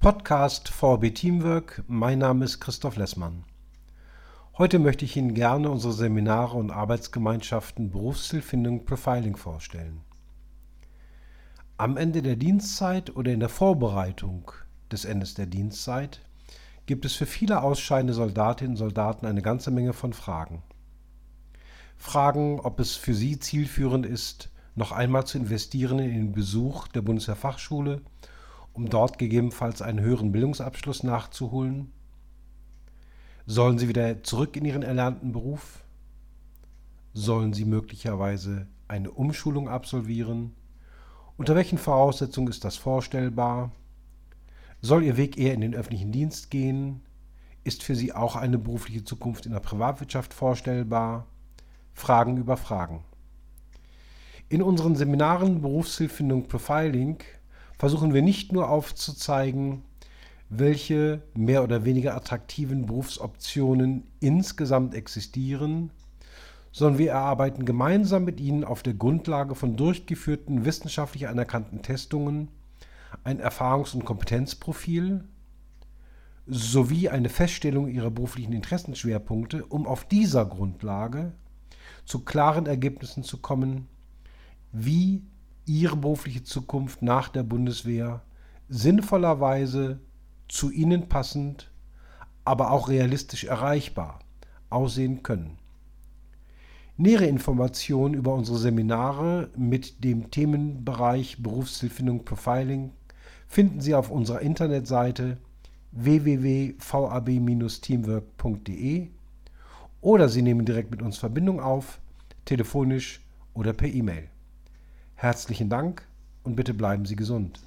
Podcast VB Teamwork. Mein Name ist Christoph Lessmann. Heute möchte ich Ihnen gerne unsere Seminare und Arbeitsgemeinschaften Berufszielfindung Profiling vorstellen. Am Ende der Dienstzeit oder in der Vorbereitung des Endes der Dienstzeit gibt es für viele ausscheidende Soldatinnen und Soldaten eine ganze Menge von Fragen. Fragen, ob es für sie zielführend ist, noch einmal zu investieren in den Besuch der Bundeswehrfachschule, um dort gegebenenfalls einen höheren Bildungsabschluss nachzuholen? Sollen sie wieder zurück in ihren erlernten Beruf? Sollen sie möglicherweise eine Umschulung absolvieren? Unter welchen Voraussetzungen ist das vorstellbar? Soll ihr Weg eher in den öffentlichen Dienst gehen? Ist für sie auch eine berufliche Zukunft in der Privatwirtschaft vorstellbar? Fragen über Fragen. In unseren Seminaren Berufshilfindung Profiling versuchen wir nicht nur aufzuzeigen, welche mehr oder weniger attraktiven Berufsoptionen insgesamt existieren, sondern wir erarbeiten gemeinsam mit Ihnen auf der Grundlage von durchgeführten wissenschaftlich anerkannten Testungen ein Erfahrungs- und Kompetenzprofil sowie eine Feststellung Ihrer beruflichen Interessenschwerpunkte, um auf dieser Grundlage zu klaren Ergebnissen zu kommen, wie Ihre berufliche Zukunft nach der Bundeswehr sinnvollerweise zu Ihnen passend, aber auch realistisch erreichbar aussehen können. Nähere Informationen über unsere Seminare mit dem Themenbereich Berufshilfindung Profiling finden Sie auf unserer Internetseite www.vab-teamwork.de oder Sie nehmen direkt mit uns Verbindung auf, telefonisch oder per E-Mail. Herzlichen Dank und bitte bleiben Sie gesund.